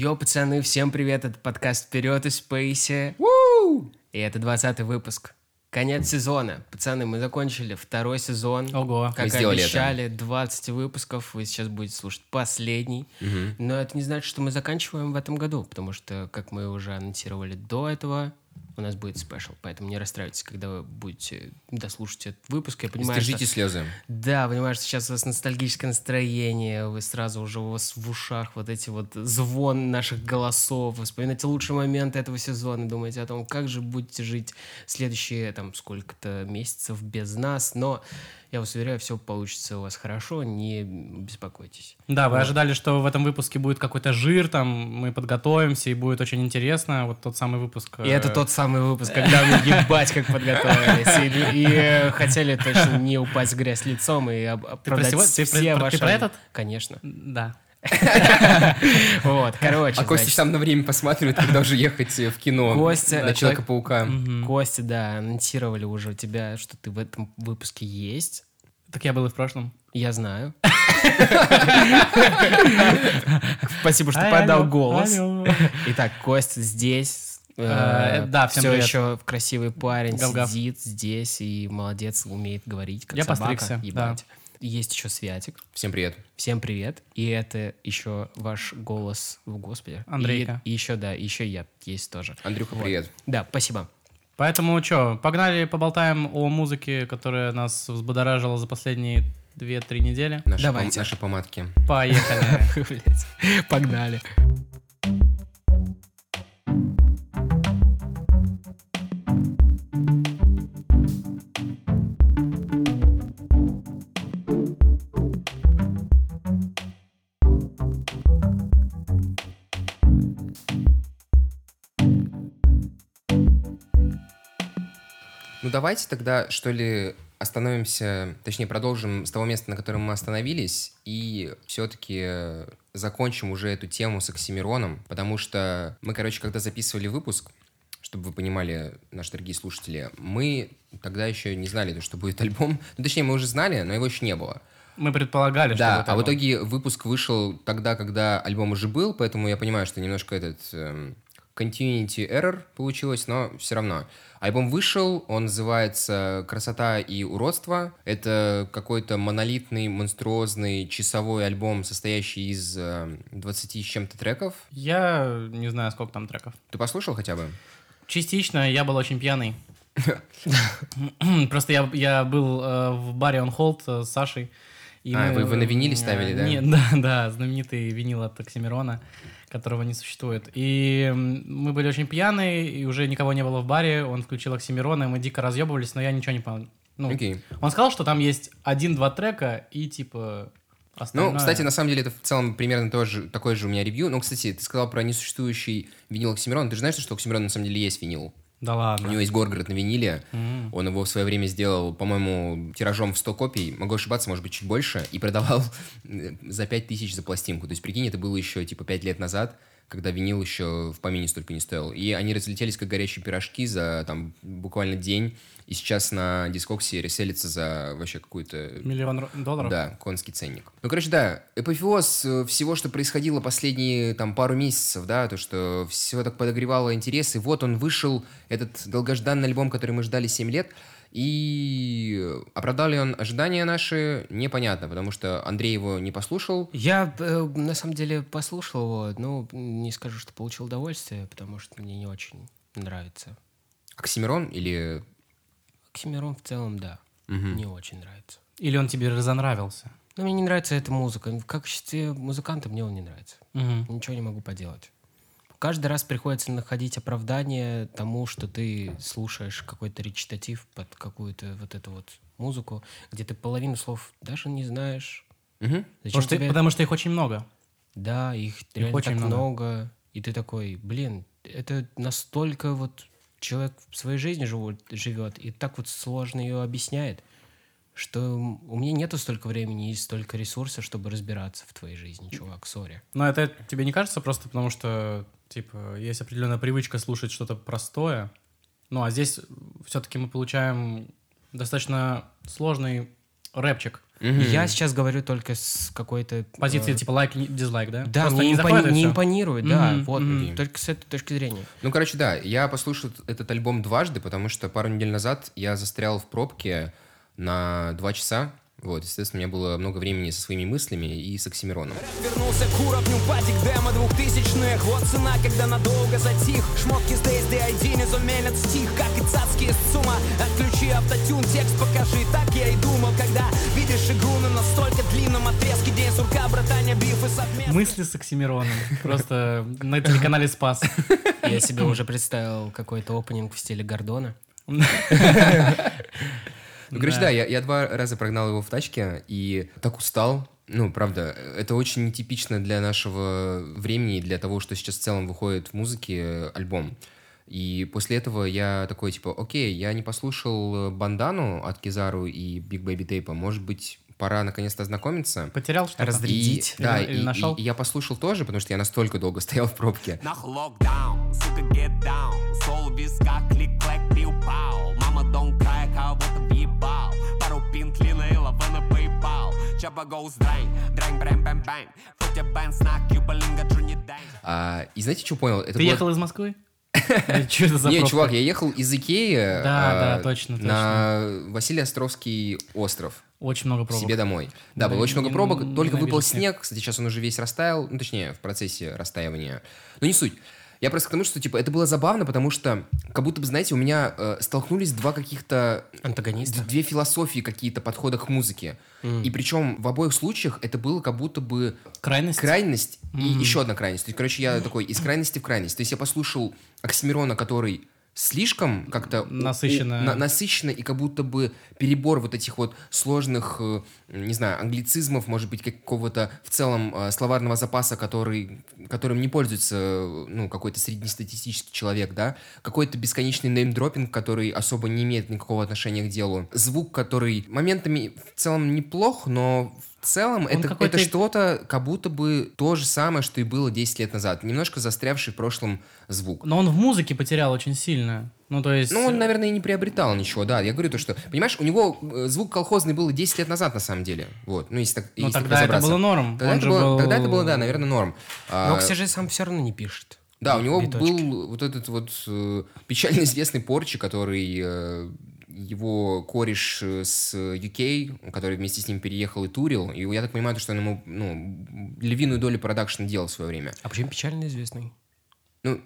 Йо, пацаны, всем привет, это подкаст «Вперед из Спейси». И это 20 выпуск. Конец сезона. Пацаны, мы закончили второй сезон. Ого. Как Мы обещали, 20 выпусков. Вы сейчас будете слушать последний. Но это не значит, что мы заканчиваем в этом году, потому что, как мы уже анонсировали до этого, у нас будет спешл. Поэтому не расстраивайтесь, когда вы будете дослушать этот выпуск. Я понимаю, что- Сдержите слезы. да, понимаю, что сейчас у вас ностальгическое настроение, вы сразу уже у вас в ушах вот эти вот звон наших голосов, вы вспоминаете лучшие моменты этого сезона, думаете о том, как же будете жить следующие там сколько-то месяцев без нас, но я вас уверяю, все получится у вас хорошо, не беспокойтесь. Да, вы ожидали, что в этом выпуске будет какой-то жир, там мы подготовимся и будет очень интересно. Вот тот самый выпуск. И э, это тот самый выпуск, когда мы ебать как подготовились. И, и, э, хотели точно не упасть в грязь лицом и об- оправдать сего- ты про- все про- ты ваши... про этот? Конечно. Да. Вот, короче, А Костя там на время посматривает, когда уже ехать в кино. Костя- На Человека-паука. Костя, да, анонсировали уже у тебя, что ты в этом выпуске есть. Так я был и в прошлом. Я знаю. Спасибо, что подал голос. Итак, Костя здесь. Э, да, всем все привет. еще красивый парень Гав-гав. сидит здесь и молодец, умеет говорить, как Я собака. постригся, ебать. Есть еще Святик. Всем привет. Всем привет. И это еще ваш голос в Господе. Андрейка. И, еще, да, еще я есть тоже. Андрюха, привет. Да, спасибо. Поэтому что, погнали поболтаем о музыке, которая нас взбодоражила за последние 2-3 недели. Наши, Давайте. пом- наши помадки. Поехали. Погнали. Давайте тогда, что ли, остановимся, точнее, продолжим с того места, на котором мы остановились, и все-таки закончим уже эту тему с Оксимироном, потому что мы, короче, когда записывали выпуск, чтобы вы понимали, наши дорогие слушатели, мы тогда еще не знали, то, что будет альбом. Ну, точнее, мы уже знали, но его еще не было. Мы предполагали, что Да, а в итоге выпуск вышел тогда, когда альбом уже был, поэтому я понимаю, что немножко этот эм, continuity error получилось, но все равно. Альбом вышел, он называется «Красота и уродство». Это какой-то монолитный, монструозный часовой альбом, состоящий из эм, 20 с чем-то треков. Я не знаю, сколько там треков. Ты послушал хотя бы? Частично я был очень пьяный. Просто я, я был э, в баре On Hold э, с Сашей. и А, мы, вы- вы на виниле э, ставили, да? не- да, да, знаменитый винил от Оксимирона, которого не существует. И мы были очень пьяные, и уже никого не было в баре. Он включил Оксимирона, и мы дико разъебывались, но я ничего не понял. Ну, Окей. Он сказал, что там есть один-два трека, и типа остальное... Ну, кстати, на самом деле это в целом примерно тоже, такое же у меня ревью. Ну, кстати, ты сказал про несуществующий винил Оксимирона. Ты же знаешь, что у Оксимирона на самом деле есть винил? Да У ладно. него есть Горгород на виниле. М. Он его в свое время сделал, по-моему, тиражом в 100 копий. Могу ошибаться, может быть, чуть больше. И продавал э, за 5 тысяч за пластинку. То есть, прикинь, это было еще, типа, 5 лет назад, когда винил еще в помине столько не стоил. И они разлетелись, как горячие пирожки, за, там, буквально день. И сейчас на дискоксе реселится за вообще какую-то Миллион ро- долларов? да, конский ценник. Ну, короче, да, эпофеоз э, всего, что происходило последние там пару месяцев, да, то, что все так подогревало интерес, и вот он вышел, этот долгожданный альбом, который мы ждали 7 лет, и оправдал ли он ожидания наши, непонятно, потому что Андрей его не послушал. Я, э, на самом деле, послушал его, но не скажу, что получил удовольствие, потому что мне не очень нравится. Оксимирон или... Оксимирон в целом, да, Мгм. не очень нравится. Или он тебе разонравился? Но мне не нравится эта музыка. В качестве музыканта мне он не нравится. Мгм. Ничего не могу поделать. Каждый раз приходится находить оправдание тому, что ты слушаешь какой-то речитатив под какую-то вот эту вот музыку, где ты половину слов даже не знаешь. Зачем Потому что, тебе... потому что их очень много. Да, их реально очень так много. много. И ты такой, блин, это настолько вот человек в своей жизни живут, живет, и так вот сложно ее объясняет, что у меня нету столько времени и столько ресурсов, чтобы разбираться в твоей жизни, чувак, сори. Но это тебе не кажется просто потому, что, типа, есть определенная привычка слушать что-то простое. Ну, а здесь все-таки мы получаем достаточно сложный рэпчик. Мгм. Я сейчас говорю только с какой-то... Позиции э, типа лайк, и дизлайк, да? Да, Просто мне не импони- не импонирует, да, Мгм, вот, мгм. только с этой точки зрения. Ну, короче, да, я послушал этот альбом дважды, потому что пару недель назад я застрял в пробке на два часа. Вот, естественно, у меня было много времени со своими мыслями и с Оксимироном. Вернулся к уровню патик демо двухтысячных Вот цена, когда надолго затих Шмотки с DSD-ID не заменят стих Как и цацки из ЦУМа Отключи автотюн, текст покажи Так я и думал, когда видишь игру на настолько длинном отрезке День сурка, братания, бифы совместно Мысли с Оксимироном. Просто на телеканале Спас. Я себе уже представил какой-то опенинг в стиле Гордона. Ну, короче, Да. да, я, я два раза прогнал его в тачке и так устал. Ну, правда, это очень нетипично для нашего времени и для того, что сейчас в целом выходит в музыке э, альбом. И после этого я такой, типа, окей, я не послушал «Бандану» от Кизару и Big Baby Tape. Может быть, пора наконец-то ознакомиться. Потерял что-то? Раздрь- И, да, Или- или и- нашел? и я послушал тоже, потому что я настолько долго стоял в пробке. Нах локдаун, сука, get down Сол в висках, клик-клэк, А, и знаете, что понял? Это Ты было- ехал из Москвы? Что это за Не, чувак, я ехал из Икеи Да, а, да, точно, на Василий Островский остров. Очень много пробок. себе домой. Да, Да, было очень много не- пробок, только выпал снег. снег. Кстати, сейчас он уже весь растаял, ну, точнее, в процессе растаивания. Но не суть. Я просто к тому, что, типа, это было забавно, потому что, как будто бы, знаете, у меня э, столкнулись два каких-то... Антагониста. Две философии какие-то подхода к музыке. И причем в обоих случаях это было как будто бы Крайность? крайность и еще одна крайность. То есть, короче, я такой из крайности в крайность. То есть я послушал Оксимирона, который слишком как-то... Насыщенно. у- на- насыщенно и как будто бы перебор вот этих вот сложных, э, не знаю, англицизмов, может быть, какого-то в целом э, словарного запаса, который, которым не пользуется, э, ну, какой-то среднестатистический человек, да, какой-то бесконечный неймдропинг, который особо не имеет никакого отношения к делу, звук, который моментами в целом неплох, но в целом это, это что-то как будто бы то же самое, что и было 10 лет назад. Немножко застрявший в прошлом звук. Но он в музыке потерял очень сильно. Ну, то есть... Ну, он, наверное, и не приобретал ничего, да. Я говорю то, что, понимаешь, у него э, звук колхозный был 10 лет назад, на самом деле. Вот, ну, если так Но если так тогда это было норм. Тогда, Он это же было, был- тогда это было, да, наверное, норм. А, Но Окси все равно не пишет. да, у него биточки. был вот этот вот э, печально известный Порчи, который э, его кореш э, с UK, который вместе с ним переехал и турил, и я так понимаю, то, что он ему ну, львиную долю продакшна делал в свое время. А почему печально известный?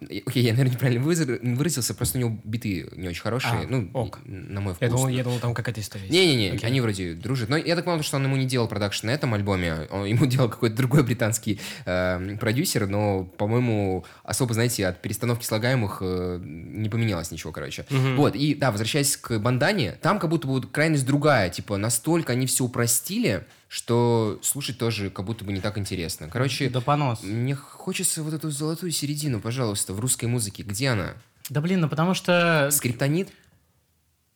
Ну, окей, я, наверное, неправильно выразился, просто у него биты не очень хорошие, А, ну, ок. на мой вкус. Я думал, я думал, там какая-то история. есть. Не-не-не, Окей. они вроде дружат. Но я так понял, что он ему не делал продакшн на этом альбоме. Он ему делал какой-то другой британский э, продюсер, но, по-моему, особо, знаете, от перестановки слагаемых э, не поменялось ничего, короче. Вот, и да, возвращаясь к бандане, там как будто бы крайность другая. Типа, настолько они все упростили, что слушать тоже как будто бы не так интересно. Короче, Да понос. мне хочется вот эту золотую середину, пожалуйста, в русской музыке. Где она? Да блин, ну потому что... Скриптонит?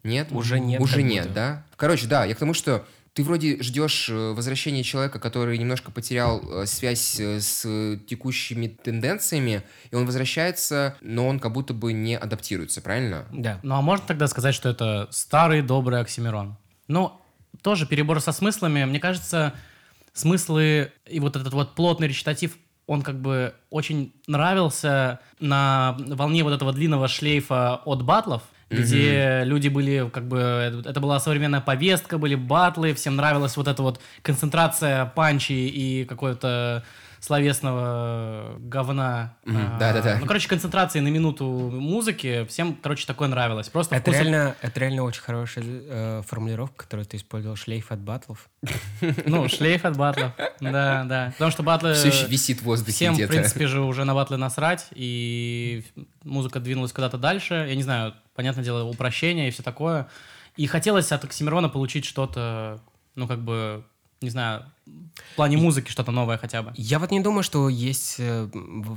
Нет? Уже нет, Уже нет, будто. да? Короче, да, я к тому, что ты вроде ждешь э, возвращения человека, который немножко потерял э, связь э, с текущими тенденциями, и он возвращается, но он как будто бы не адаптируется, правильно? Да. Ну а можно тогда сказать, что это старый добрый Оксимирон? Ну, тоже перебор со смыслами. Мне кажется, смыслы и вот этот вот плотный речитатив, он как бы очень нравился на волне вот этого длинного шлейфа от батлов, где люди были, как бы, это это была современная повестка, были батлы, всем нравилась вот эта вот концентрация панчи и какой-то словесного говна. Мгм, А, да-да-да. Ну, короче, концентрации на минуту музыки, всем, короче, такое нравилось. Просто Это вкусы- реально, это реально очень хорошая э, формулировка, которую ты использовал, шлейф от батлов. Ну, шлейф от батлов. Да, да. Потому что батлы... Все еще висит в воздухе Всем, в принципе, же уже на батлы насрать, и музыка двинулась куда-то дальше. Я не знаю, понятное дело, упрощение и все такое. И хотелось от Оксимирона получить что-то, ну, как бы, не знаю, в плане музыки что-то новое хотя бы. Я вот не думаю, что есть э,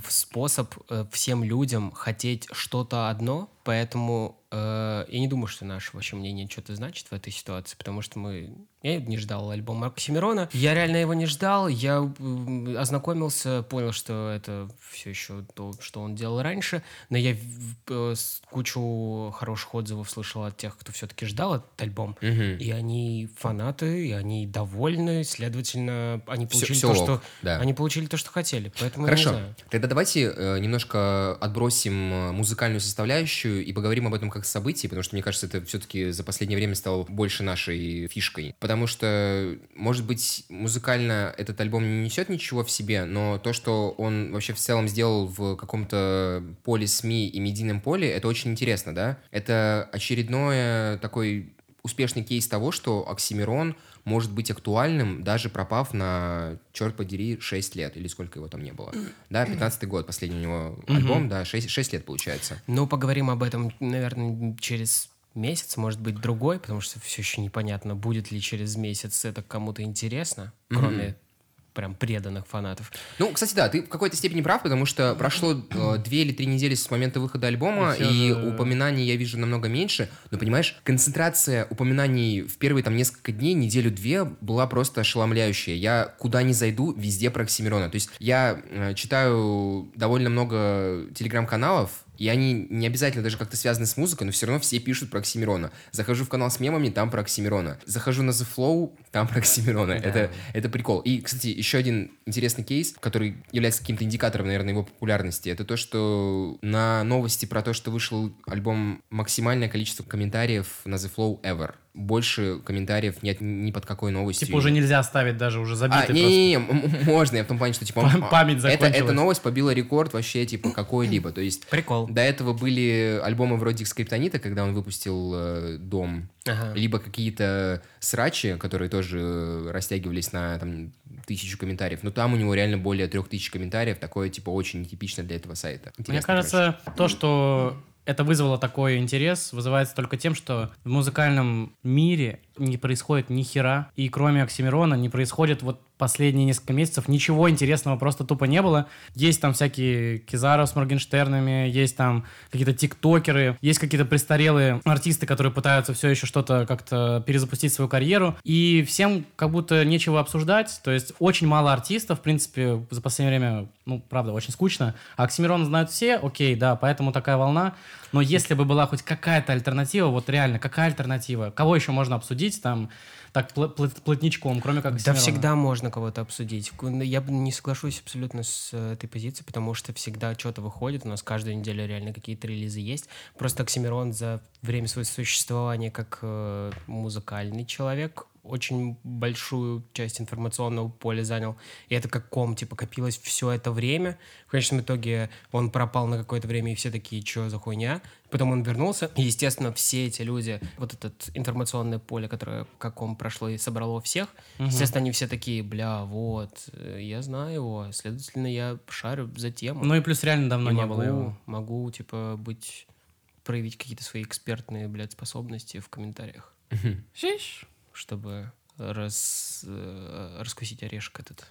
способ э, всем людям хотеть что-то одно, поэтому э, я не думаю, что наше вообще мнение что-то значит в этой ситуации, потому что мы... Я не ждал альбом Оксимирона. Я реально его не ждал. Я ознакомился, понял, что это все еще то, что он делал раньше. Но я э, кучу хороших отзывов слышал от тех, кто все-таки ждал этот альбом. И они фанаты, и они довольны. Следовательно, они получили всё то, ок, что... да. Они получили то, что хотели. Поэтому я не Хорошо. знаю. Тогда давайте э, немножко отбросим э, музыкальную составляющую и поговорим об этом как событии, потому что, мне кажется, это все-таки за последнее время стало больше нашей фишкой. Потому что, может быть, музыкально этот альбом не несет ничего в себе, но то, что он вообще в целом сделал в каком-то поле СМИ и медийном поле, это очень интересно, да? Это очередной такой успешный кейс того, что Оксимирон может быть актуальным, даже пропав на, черт подери, 6 лет, или сколько его там не было. Да, 15-й год, последний у него альбом, да, 6, 6 лет получается. Ну, поговорим об этом, наверное, через месяц, может быть, другой, потому что все еще непонятно, будет ли через месяц это кому-то интересно, кроме прям преданных фанатов. Ну, кстати, да, ты в какой-то степени прав, потому что прошло э, две или три недели с момента выхода альбома, И и же- упоминаний я вижу намного меньше. Но, понимаешь, концентрация упоминаний в первые там несколько дней, неделю-две, была просто ошеломляющая. Я куда ни зайду, везде про Оксимирона. То есть я э, читаю довольно много телеграм-каналов, и они не обязательно даже как-то связаны с музыкой, но все равно все пишут про Оксимирона. Захожу в канал с мемами, там про Оксимирона. Захожу на The Flow, там про Оксимирона. Это, это прикол. И, кстати, еще один интересный кейс, который является каким-то индикатором, наверное, его популярности, это то, что на новости про то, что вышел альбом, максимальное количество комментариев на The Flow ever. Больше комментариев нет ни под какой новостью. Типа уже нельзя ставить даже, уже А, забитый просто. не-не-не, м- можно, я в том плане, что типа... А, память это, эта новость побила рекорд вообще, типа, какой-либо. То есть Прикол. до этого были альбомы вроде Скриптонита, когда он выпустил э, «Дом», Ага. либо какие-то срачи, которые тоже растягивались на там, тысячу комментариев. Но там у него реально более трех тысяч комментариев. Такое, типа, очень нетипично для этого сайта. Мне Интересно, кажется, то, что это вызвало такой интерес, вызывается только тем, что в музыкальном мире не происходит ни хера, и кроме Оксимирона не происходит вот последние несколько месяцев ничего интересного просто тупо не было. Есть там всякие Кизаров с Моргенштернами, есть там какие-то тиктокеры, есть какие-то престарелые артисты, которые пытаются все еще что-то как-то перезапустить свою карьеру, и всем как будто нечего обсуждать, то есть очень мало артистов, в принципе, за последнее время, ну, правда, очень скучно. А Оксимирона знают все, окей, да, поэтому такая волна. Но если бы была хоть какая-то альтернатива, вот реально, какая альтернатива? Кого еще можно обсудить там так пл- пл- плотничком, кроме как Да всегда можно кого-то обсудить. Ку- Я бы не соглашусь абсолютно с э, этой позицией, потому что всегда что-то выходит. У нас каждую неделю реально какие-то релизы есть. Просто Оксимирон за время своего существования как э, музыкальный человек очень большую часть информационного поля занял. И это как ком, типа, копилось все это время. В конечном итоге он пропал на какое-то время, и все такие, что за хуйня? Потом он вернулся. И, естественно, все эти люди, вот это информационное поле, которое как ком прошло и собрало всех, естественно, они все такие, бля, вот, я знаю его, следовательно, я шарю за тему. Ну и плюс реально давно И не могу, было его. могу, типа, быть проявить какие-то свои экспертные, блядь, способности в комментариях, Шиш. Чтобы раз, э, раскусить орешек этот.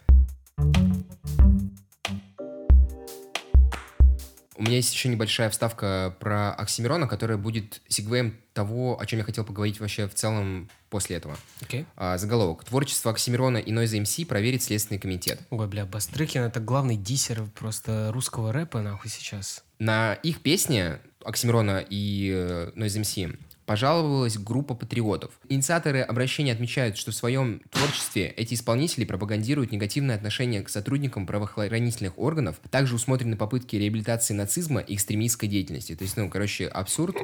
У меня есть еще небольшая вставка про Оксимирона, которая будет сегвеем того, о чем я хотел поговорить вообще в целом после этого. Окей? А, заголовок. Творчество Оксимирона и Noise MC проверит Следственный комитет. Ой, бля, Бастрыкин — это главный диссер просто русского рэпа, нахуй, сейчас. На их песне Оксимирона и э, Noise MC пожаловалась группа патриотов. Инициаторы обращения отмечают, что в своем творчестве эти исполнители пропагандируют негативное отношение к сотрудникам правоохранительных органов. Также усмотрены попытки реабилитации нацизма и экстремистской деятельности. То есть, ну, короче, абсурд,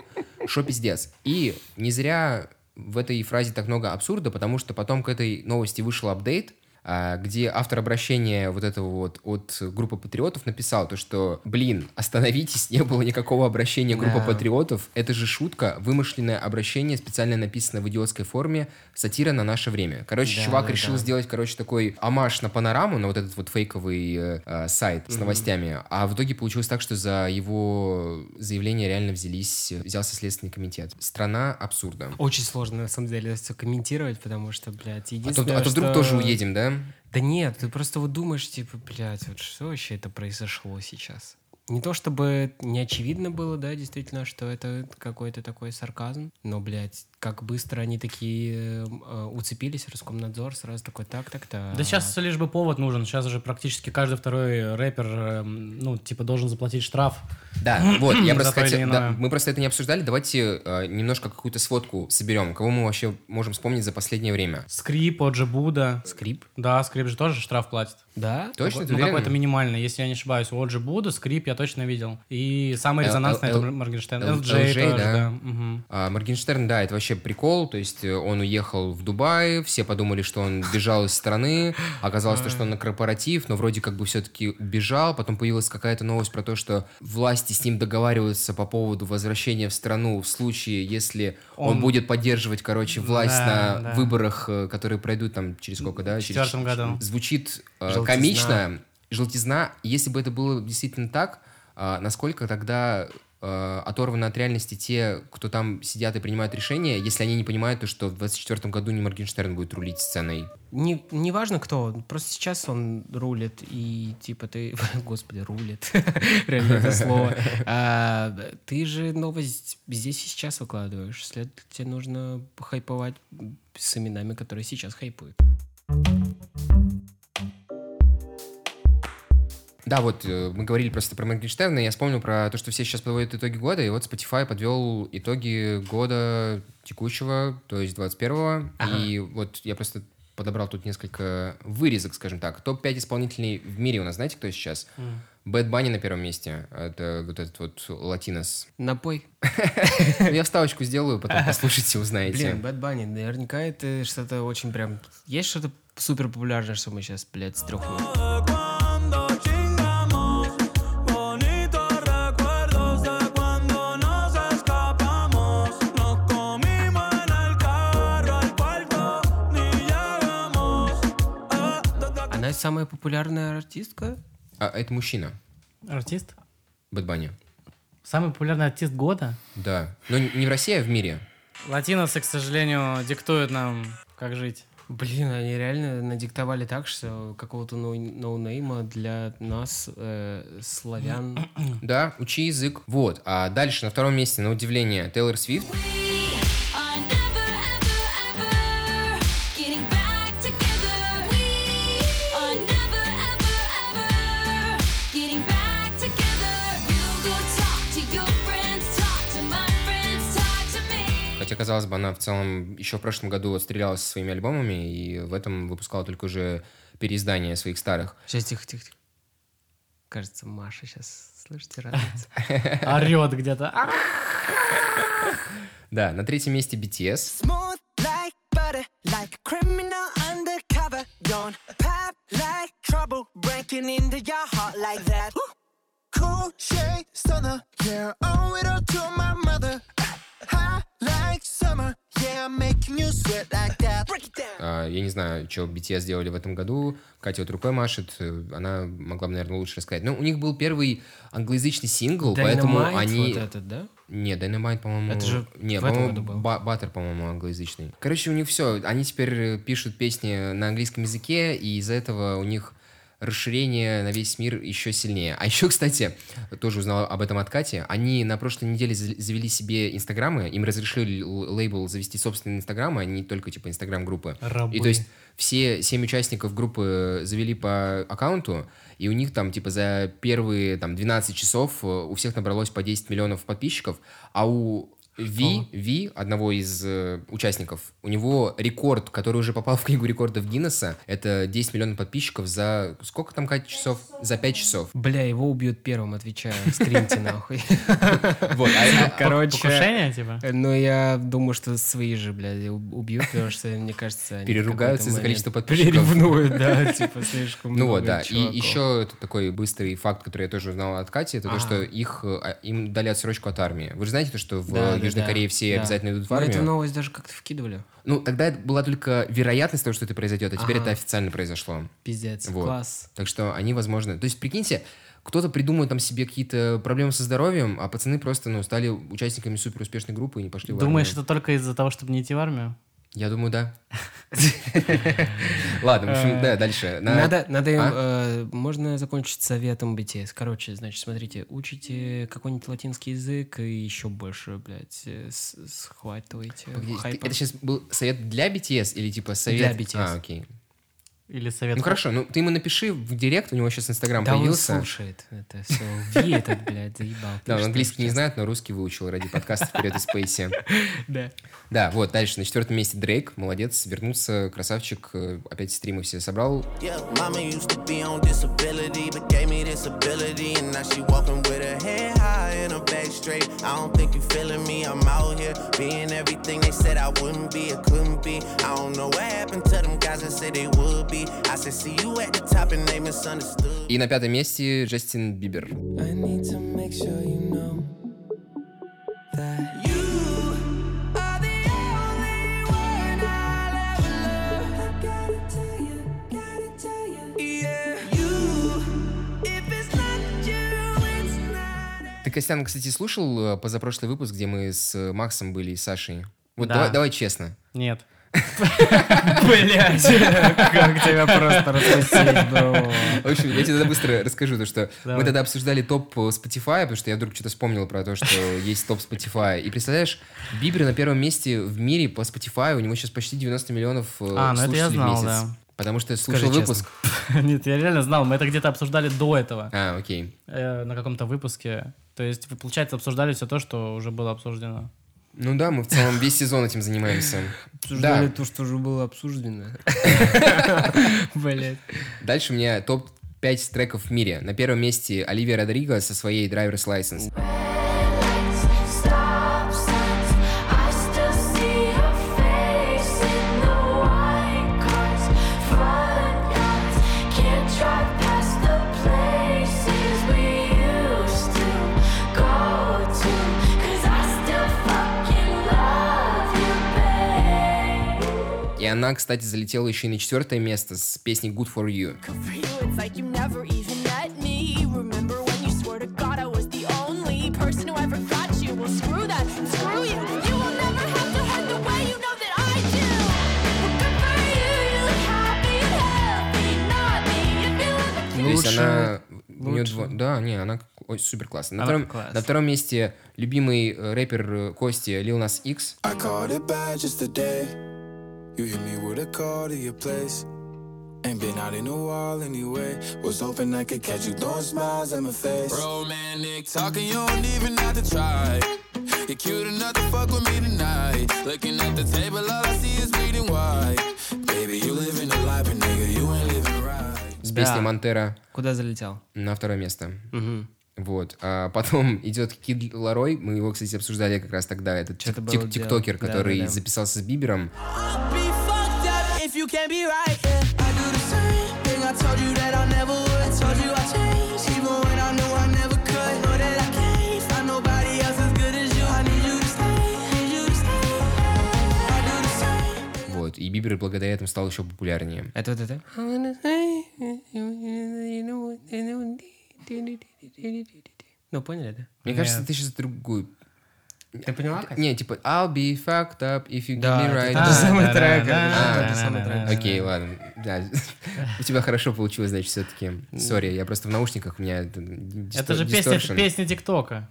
шо пиздец. И не зря в этой фразе так много абсурда, потому что потом к этой новости вышел апдейт, а, где автор обращения вот этого вот от группы патриотов написал то, что, блин, остановитесь, не было никакого обращения группы Да. патриотов, это же шутка, вымышленное обращение, специально написано в идиотской форме, сатира на наше время. Короче, Да, чувак да, решил да. сделать, короче, такой амаш на панораму, на вот этот вот фейковый э, э, сайт с новостями, а в итоге получилось так, что за его заявление реально взялись, взялся Следственный комитет. Страна абсурда. Очень сложно, на самом деле, все комментировать, потому что, блядь, А то, единственное, а то вдруг что- тоже уедем, да? Да нет, ты просто вот думаешь, типа, блядь, вот что вообще это произошло сейчас? Не то чтобы не очевидно было, да, действительно, что это какой-то такой сарказм, но, блядь, как быстро они такие э, уцепились, Роскомнадзор сразу такой, так, так, так. Да сейчас лишь бы повод нужен. Сейчас же практически каждый второй рэпер, эм, ну, типа, должен заплатить штраф. Да, вот, я просто хотел... да, мы просто это не обсуждали, давайте э, немножко какую-то сводку соберем. Кого мы вообще можем вспомнить за последнее время? Скрип, OG Buda. Скрип? Да, Скрип же тоже штраф платит. Да? Точно? Ну, какой-то минимальный, если я не ошибаюсь. У OG Buda, Скрип я точно видел. И самый Л- резонансный это Моргенштерн. Элджей тоже, да. А, Моргенштерн, да, это вообще прикол, то есть э, он уехал в Дубай, все подумали, что он бежал из страны, оказалось, то, что он на корпоратив, но вроде как бы все-таки бежал, потом появилась какая-то новость про то, что власти с ним договариваются по поводу возвращения в страну в случае, если он, Он- будет поддерживать, короче, власть Да, на да. выборах, э, которые пройдут там через сколько, да? В Через- четвертом году. Звучит э, комично, желтизна. Если бы это было действительно так, а, насколько тогда э, оторваны от реальности те, кто там сидят и принимают решения, если они не понимают, то, что в 24 году не Моргенштерн будет рулить сценой. Не, не важно кто, просто сейчас он рулит, и типа ты, господи, рулит, реально это слово. А, ты же новость здесь и сейчас выкладываешь, следовательно, тебе нужно хайповать с именами, которые сейчас хайпуют. Да, вот э, мы говорили просто про Моргенштерна, и я вспомнил про то, что все сейчас подводят итоги года, и вот Spotify подвел итоги года текущего, то есть 21-го, и вот я просто подобрал тут несколько вырезок, скажем так. Топ-5 исполнителей в мире у нас, знаете, кто сейчас? Бэд Банни на первом месте. Это вот этот вот латинос. Напой. Я вставочку сделаю, потом послушайте, узнаете. Блин, Bad Bunny, наверняка это что-то очень прям... Есть что-то супер популярное, что мы сейчас, блядь, стрёхнем? Самая популярная артистка? А это мужчина, Артист? Бэд Банни. Самый популярный артист года? Да. Но не в России, а в мире. Латиносы, к сожалению, диктуют нам, как жить. Блин, они реально надиктовали так, что какого-то ноу- ноунейма для нас, э, славян. Да, учи язык. Вот. А дальше на втором месте, на удивление, Тейлор Свифт. Казалось бы, она в целом еще в прошлом году отстрелялась со своими альбомами, и в этом выпускала только уже переиздания своих старых. Сейчас, тихо, тихо, тихо. Кажется, Маша сейчас, слышите, радуется. Орет где-то. А! Да, на третьем месте BTS. Cool shade stunner, yeah, owe it all to my mother. High like summer, yeah, I'm making you sweat like that. Break it down. А, Я не знаю, что BTS сделали в этом году. Катя вот рукой машет, э, она могла бы, наверное, лучше рассказать. Но у них был первый англоязычный сингл, поэтому Dynamite они... вот этот, да? Не, Dynamite, по-моему... Это же не, в этом году был. Ба- Butter, по-моему, англоязычный. Короче, у них все. Они теперь э, пишут песни на английском языке, и из-за этого у них расширение на весь мир еще сильнее. А еще, кстати, тоже узнал об этом от Кати, они на прошлой неделе за- завели себе инстаграмы, им разрешили лейбл завести собственные инстаграмы, а не только, типа, инстаграм-группы. И то есть все семь участников группы завели по аккаунту, и у них там, типа, за первые, там, 12 часов э, у всех набралось по 10 миллионов подписчиков, а у Ви, Ви, одного из э, участников, у него рекорд, который уже попал в книгу рекордов Гиннесса, это 10 миллионов подписчиков за... Сколько там, Катя, часов? За 5 часов. Бля, его убьют первым, отвечаю. Скриньте нахуй. Вот, а- Короче, Покушение, типа? ну я думаю, что свои же, блядь, уб- убьют, потому что, мне кажется, они Переругаются из-за количества подписчиков. Переревнуют, да, типа слишком Ну много вот, да. И еще такой быстрый факт, который я тоже узнал от Кати, это то, что их, э, им дали отсрочку от армии. Вы же знаете, то, что в Да, Южной да, Корее все да. обязательно идут в Мы армию? эту новость даже как-то вкидывали. Ну, тогда это была только вероятность того, что это произойдет, а теперь Ага. это официально произошло. Пиздец, Вот. класс. Так что они, возможно... То есть, прикиньте, кто-то придумает там себе какие-то проблемы со здоровьем, а пацаны просто, ну, стали участниками суперуспешной группы и не пошли в Думаешь, армию. это только из-за того, чтобы не идти в армию? Я думаю, да. Ладно, в общем, да, дальше. На- Надо, надо им, А? э, можно закончить советом BTS. Короче, значит, смотрите, учите какой-нибудь латинский язык и еще больше, блядь, э, схватывайте. Это сейчас был совет для BTS или типа совет... Для BTS. А, окей. Или совет... Ну хорошо, ну ты ему напиши в директ, у него сейчас Инстаграм Да он появился. слушает это все. Ви этот, блядь, заебал. Да, он английский не знает, но русский выучил ради подкаста «Вперед из Спейси». Да. Да, вот, дальше. На четвертом месте Дрейк. Молодец, вернулся, красавчик. э, Опять стримы все собрал. I don't know what happened to them guys that said they would be. И на пятом месте Джастин Бибер. I need to make sure you know that Костян, кстати, слушал э, позапрошлый выпуск, где мы с э, Максом были и Сашей? Вот Да. давай, давай честно. Нет. Блять, как тебя просто распустить, бро. В общем, я тебе тогда быстро расскажу, то, что мы тогда обсуждали топ э, Spotify, потому что я вдруг что-то вспомнил про то, что есть топ Spotify. И представляешь, Бибер на первом месте в мире по Spotify, у него сейчас почти 90 миллионов э, А, ну это я слушателей знал, в месяц. да. Потому что я Скажи слушал честно. выпуск. Нет, я реально знал. Мы это где-то обсуждали до этого. А, окей. э, на каком-то выпуске. То есть, вы, получается, обсуждали все то, что уже было обсуждено. Ну да, мы в целом весь сезон этим занимаемся. Обсуждали Да. то, что уже было обсуждено. Блять. Дальше у меня топ 5 треков в мире. На первом месте Оливия Родриго со своей Driver's License. Well, good for you, you look happy and healthy, not me. If you есть Лучше- она... лучше. дво- Да, не, она ой, супер классная. На, Она втором, класс. на втором месте любимый э, рэпер э, Кости Lil Nas X. I You hit me with a call to your place. Ain't been out in a while anyway. Was hoping I could catch you throwing smiles at my face. Romantic talking, you don't even have to try. You're cute enough to fuck with me tonight. Looking at the table, all I see is bleeding white. Baby, you living the life, but nigga, you ain't living right. С Да. песней Монтера Куда залетел? на второе место. Вот. А потом идет Кид Ларой. Мы его, кстати, обсуждали как раз тогда. Этот тик- тик- тиктокер, Да, который да, да. записался с Бибером. Вот. И Бибер благодаря этому стал еще популярнее. Это вот это? Ну, поняли, да? Мне кажется, ты сейчас другую... Ты поняла, Катя? Не, типа I'll be fucked up if you give Да, me это right. же самый да, трек. да, это самый да, трек. Окей, ладно. Да. У тебя хорошо получилось, значит, все-таки. Sorry, я просто в наушниках, у меня... Это, Это же песня, песня ТикТока.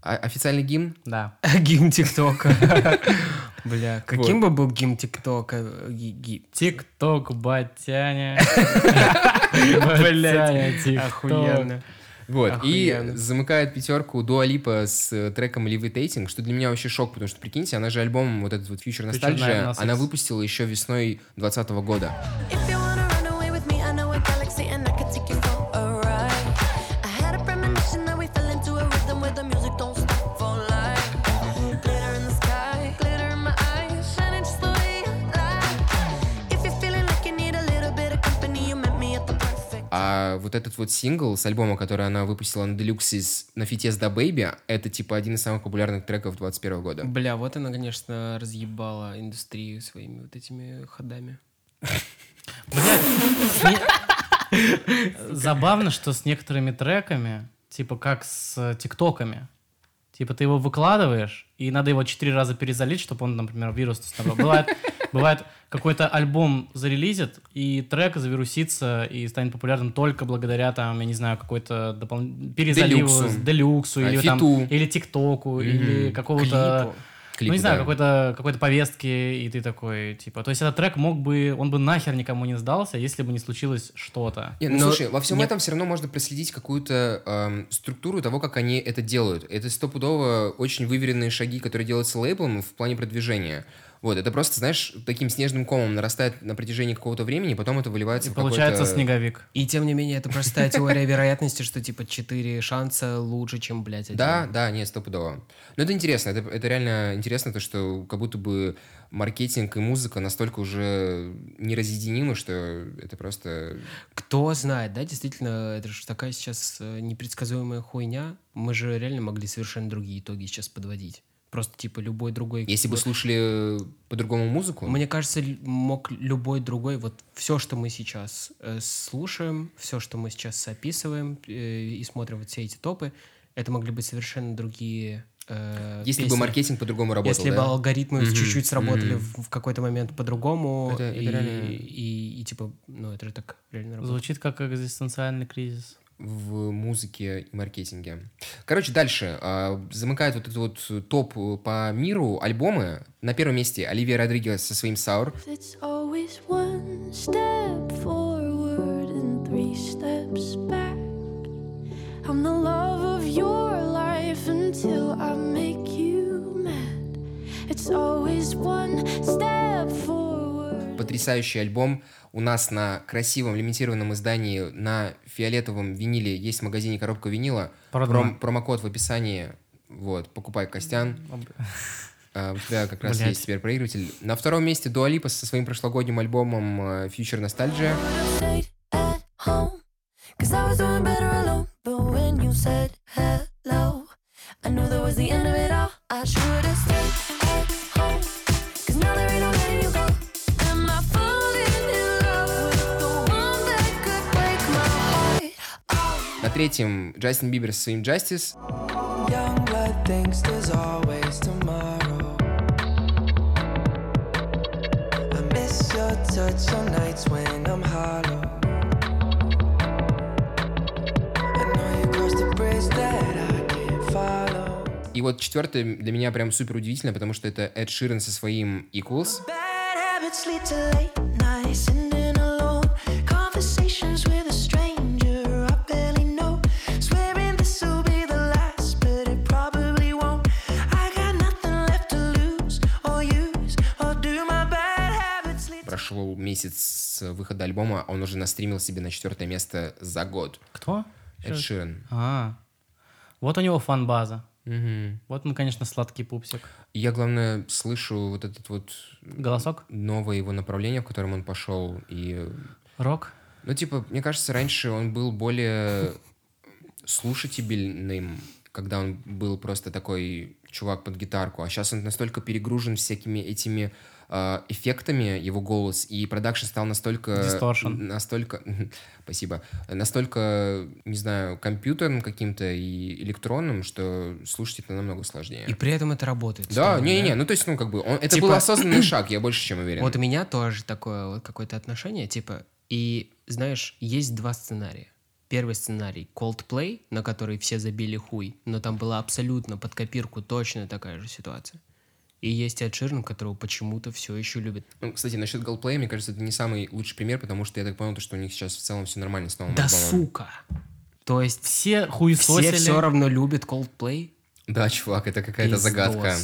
А- официальный гимн? Да. Гимн ТикТока. Бля, каким бы был гимн ТикТока? ТикТок, батяня. Батяня, ТикТок. охуенно. Вот, Охуенно. и замыкает пятерку Дуа Липа с э, треком Levitating, что для меня вообще шок, потому что, прикиньте, она же альбом, вот этот вот Future Nostalgia, Nostalgia. она выпустила еще весной 2020 года. If you А вот этот вот сингл с альбома, который она выпустила на Deluxe из- на фите с Da Baby, это типа один из самых популярных треков 21 года. Бля, вот она, конечно, разъебала индустрию своими вот этими ходами. Забавно, что с некоторыми треками, типа как с тиктоками, типа ты его выкладываешь, и надо его четыре раза перезалить, чтобы он, например, вирус набрал. Бывает, Бывает, какой-то альбом зарелизит, и трек завирусится и станет популярным только благодаря, там, я не знаю, какой-то допол... перезаливу, Делюксу. с- делюксу, А, или, там, фиту. или тиктоку, или Мгм. какого-то... Клипу, ну, не знаю, да. какой-то, какой-то повестки, и ты такой, типа... То есть этот трек мог бы... Он бы нахер никому не сдался, если бы не случилось что-то. Не, ну, Но слушай, во всем нет- этом все равно можно проследить какую-то эм, структуру того, как они это делают. Это стопудово очень выверенные шаги, которые делаются лейблом в плане продвижения. Вот, это просто, знаешь, таким снежным комом нарастает на протяжении какого-то времени, потом это выливается И в получается снеговик. И тем не менее, это простая теория вероятности, что типа 4 шанса лучше, чем, блядь, один. Да, да, нет, стопудово. Но это интересно, это, это реально интересно, то, что как будто бы маркетинг и музыка настолько уже неразъединимы, что это просто... Кто знает, да, действительно, это же такая сейчас э, непредсказуемая хуйня. Мы же реально могли совершенно другие итоги сейчас подводить. Просто типа любой другой... Если бы слушали по-другому музыку... Мне кажется, мог любой другой, вот все, что мы сейчас э, слушаем, все, что мы сейчас описываем э, и смотрим вот все эти топы, это могли быть совершенно другие э, Если бы песни. маркетинг по-другому работал, Если бы да? алгоритмы Мгм, чуть-чуть сработали мгм. в, в какой-то момент по-другому, Это- это и, реально- и- и, типа, ну это же так реально работает. Звучит как экзистенциальный кризис. В музыке и маркетинге. Короче, дальше. а, Замыкает вот этот вот топ по миру альбомы. На первом месте Оливия Родригес со своим «Саур». It's always one step forward and three steps back. I'm the love of your life until I make you mad. It's always one step forward. Потрясающий альбом. У нас на красивом лимитированном издании на фиолетовом виниле есть в магазине коробка винила. Пром- промокод в описании. Вот, покупай Костян. А, у тебя как раз Блядь. есть теперь проигрыватель. На втором месте Дуалипа со своим прошлогодним альбомом э, Future Nostalgia. I knew was the end of it all. I should have stayed На третьем Джастин Бибер со своим Justice. Young blood thinks there's always tomorrow. I miss your touch on nights when I'm hollow. I know you crossed the bridge that I can't follow. И вот четвертое для меня прям супер удивительно, потому что это Эд Ширен со своим Equals. Bad habits lead to late nights, sitting месяц с выхода альбома, он уже настримил себе на четвертое место за год. Кто? Эд Ширен. А, вот у него фан-база. Мгм. Вот он, конечно, сладкий пупсик. Я, главное, слышу вот этот вот Голосок? новое его направление, в котором он пошел. И, Рок? ну, типа, мне кажется, раньше он был более слушателебельным, когда он был просто такой чувак под гитарку, а сейчас он настолько перегружен всякими этими эффектами, его голос, и продакшн стал настолько... Distortion. Настолько... Спасибо. Настолько, не знаю, компьютерным каким-то и электронным, что слушать это намного сложнее. И при этом это работает. Да, не-не-не, ну то есть, ну как бы, он- это Типа- был осознанный шаг, я больше чем уверен. Вот у меня тоже такое вот какое-то отношение, типа, и знаешь, есть два сценария. Первый сценарий Coldplay, на который все забили хуй, но там была абсолютно под копирку точно такая же ситуация. И есть Эд которого почему-то все еще любят. Ну, кстати, насчет Goldplay, мне кажется, это не самый лучший пример, потому что я так понял, то, что у них сейчас в целом все нормально с новым Да альбомом. сука! То есть Все все хуесосили. все равно любят Coldplay? Да, чувак, это какая-то Пиздос. загадка.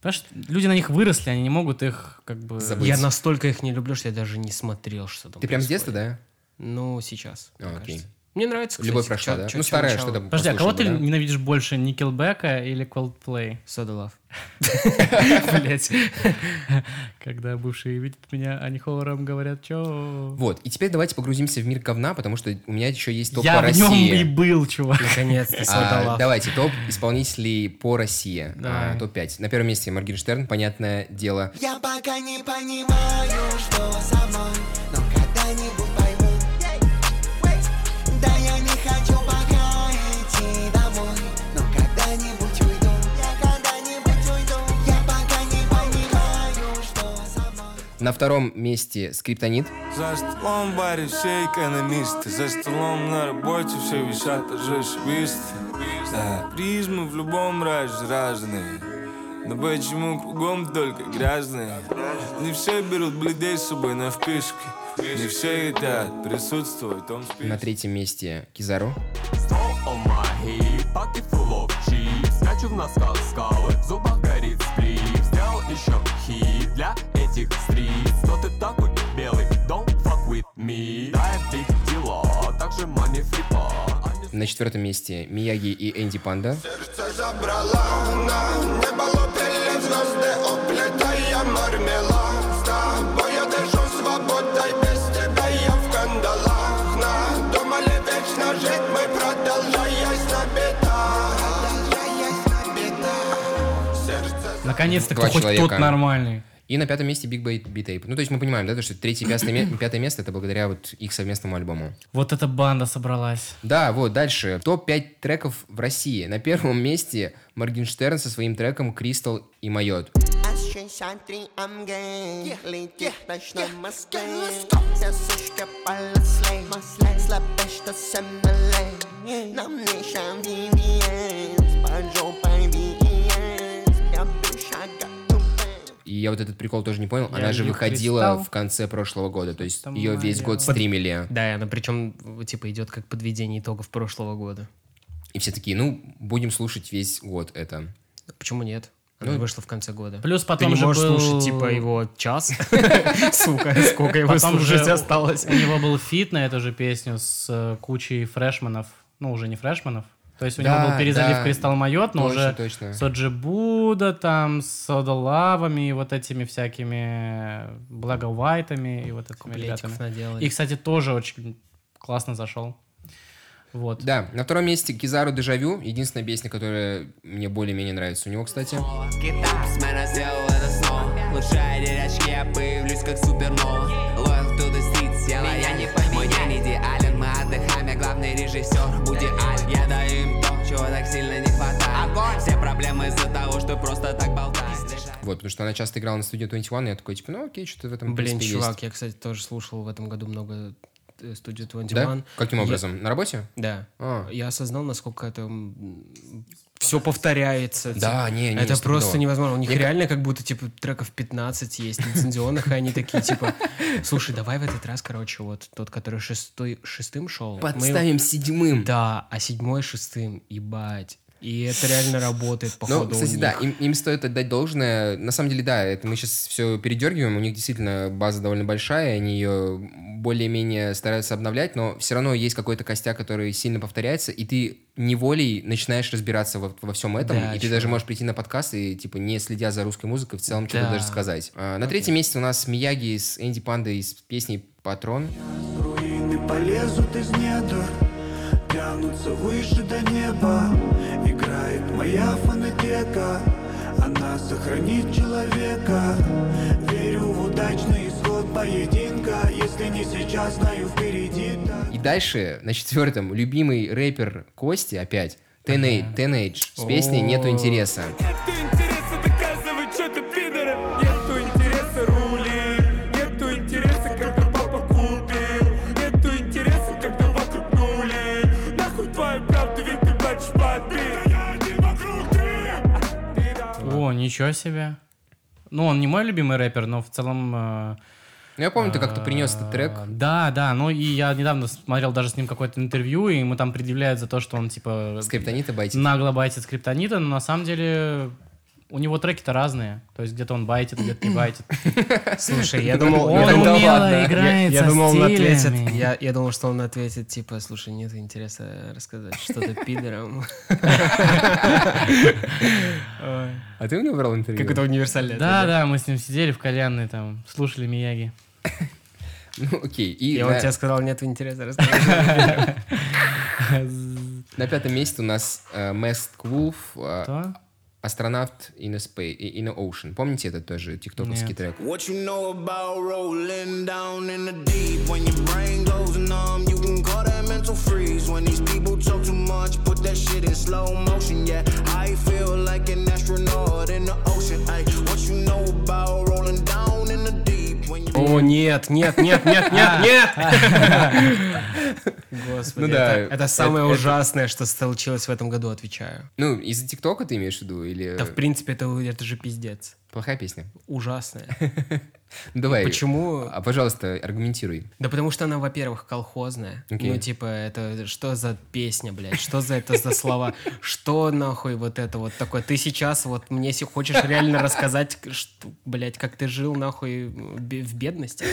Понимаешь, люди на них выросли, они не могут их как бы... Забыть. Я настолько их не люблю, что я даже не смотрел, что там Ты прям с происходит. детства, да? Ну, сейчас, А, мне окей. кажется. Мне нравится, кстати. Любовь прошла, да? чё- Ну, старая, начало. что-то Подожди, а кого ты да? ненавидишь больше, Никелбека или Coldplay? Soda Love. Блять. Когда бывшие видят меня, они хором говорят, чё? Вот, и теперь давайте погрузимся в мир говна, потому что у меня еще есть топ Я по в нем России. и был, чувак. Наконец-то А, давайте, топ исполнителей по России. А, топ-5. На первом месте Моргенштерн, понятное дело. Я пока не понимаю, что со мной, но когда-нибудь На втором месте Скриптонит. За столом баре все экономисты За столом на работе все висят торжествисты Да, призмы в любом разе разные Но почему кругом только грязные? Не все берут бледей с собой на вписке Не все хотят присутствовать в том списке На третьем месте Кизару. Скачу в носках скалы В зубах горит сплив Сделал еще хит для этих стриц Кто ты такой белый? Don't fuck with me Да, я big дела Также money фрипа На четвертом месте Мияги и Энди Панда. Наконец-то Два кто хоть человека. тот нормальный. И на пятом месте Big Bait B-Tape. Ну, то есть мы понимаем, да, то, что третье пятое, пятое место это благодаря вот их совместному альбому. Вот эта банда собралась. Да, вот, дальше. Топ-5 треков в России. На первом месте Моргенштерн со своим треком «Кристал и Майот». S63 AMG Летит в ночной Москве И я вот этот прикол тоже не понял. Я Она же выходила «Кристалл». в конце прошлого года. То есть Там ее весь моя. год стримили. Да, и она причем, типа, идет как подведение итогов прошлого года. И все такие, ну, будем слушать весь год это. Почему нет? Она Ну, вышла в конце года. Плюс Ты потом не же можешь был- слушать, типа, его час? Сука, сколько его слушать осталось? У него был фит на эту же песню с э, кучей freshman ов. Ну, уже не freshman ов. То есть у него Да, был перезалив да. Кристалл Mayot, но Точно, уже точно. с OG Buda, там, с Soda Luv ами и вот этими всякими Благо Уайтами и вот этими ребятами. Куплетиков наделали. И, кстати, тоже очень классно зашел. Вот. Да, на втором месте Кизару Дежавю. Единственная песня, которая мне более-менее нравится у него, кстати. Китайсмена сделал это снова Лучшая дырочки, я появлюсь как супернова Loyal to the streets, я я не Мой день идеален, мы отдыхаем, я главный режиссер Буди Аль, сильно не хватает Все проблемы из-за того, что просто так болтаешь Вот, потому что она часто играла на студии 21, и я такой, типа, ну окей, что-то в этом Блин, чувак, есть. я, кстати, тоже слушал в этом году много э, студию 21. Да? Каким Я- образом? На работе? Да. А. Я осознал, насколько это все повторяется. Да, типа. не, не, Это просто невозможно. У них Мне реально как будто, типа, треков 15 есть лицензионных, и они такие, типа, слушай, давай в этот раз, короче, вот тот, который шестой, шестым шел. мы Подставим седьмым. Да, а седьмой шестым, ебать. И это реально работает, Ну, походу, у кстати, да, им, им стоит отдать должное. На самом деле, да, это мы сейчас все передергиваем. У них действительно база довольно большая, они ее более-менее стараются обновлять, но все равно есть какой-то костяк, который сильно повторяется, и ты неволей начинаешь разбираться во, во всем этом, Да, и ты даже можешь прийти на подкаст и, типа, не следя за русской музыкой, в целом что-то Да. даже сказать. А, на третьем месте у нас Мияги с Энди Пандой с песней «Патрон». Руины полезут из недр Тянутся выше до неба Играет моя фонотека Она сохранит человека. Верю в удачный исход поединка. Если не сейчас, знаю впереди так. И дальше, на четвертом, любимый рэпер Кости опять, Teenage, Teenage. С песней «Нету интереса». Нету интереса ничего себе. Ну, он не мой любимый рэпер, но в целом... э, Ну, я помню, ты как-то принес этот трек. Да, да, ну и я недавно смотрел даже с ним какое-то интервью, и ему там предъявляют за то, что он типа Скриптонита байтит. нагло байтит скриптонита, но на самом деле у него треки-то разные. То есть где-то он байтит, где-то не байтит. Слушай, я думал... Он я думал- умело ладно, я- играет я со думал, он ответит, я, я думал, что он ответит, типа, слушай, нет интереса рассказать что-то пидором. А ты у него брал интервью? Как это универсальное. Да, да, мы с ним сидели в кальянной, там, слушали Мияги. Ну, окей. И, И он тебе сказал, нет интереса рассказать. на пятом месте у нас Masked Wolf, э, Кто? Астронавт in a, space, in a Ocean. Помните этот тоже тиктоковский трек? What you know about rolling down in the deep When your brain goes numb, you can call that mental freeze When these people talk too much, put that shit in slow motion Yeah, I feel like an astronaut in the ocean Ay, What you know about О, нет, нет, нет, нет, нет, нет! Господи, Ну да, это, это самое это- ужасное, что случилось в этом году, отвечаю. Ну, из-за ТикТока ты имеешь в виду? Или Да, в принципе, это, это же пиздец. плохая песня? Ужасное. Ну, давай. Почему? А, пожалуйста, аргументируй. Да потому что она, во-первых, колхозная. Окей. Ну, типа, это что за песня, блядь? Что за это за слова? Что нахуй вот это вот такое? Ты сейчас вот мне если хочешь реально рассказать, что, блядь, как ты жил нахуй в бедности?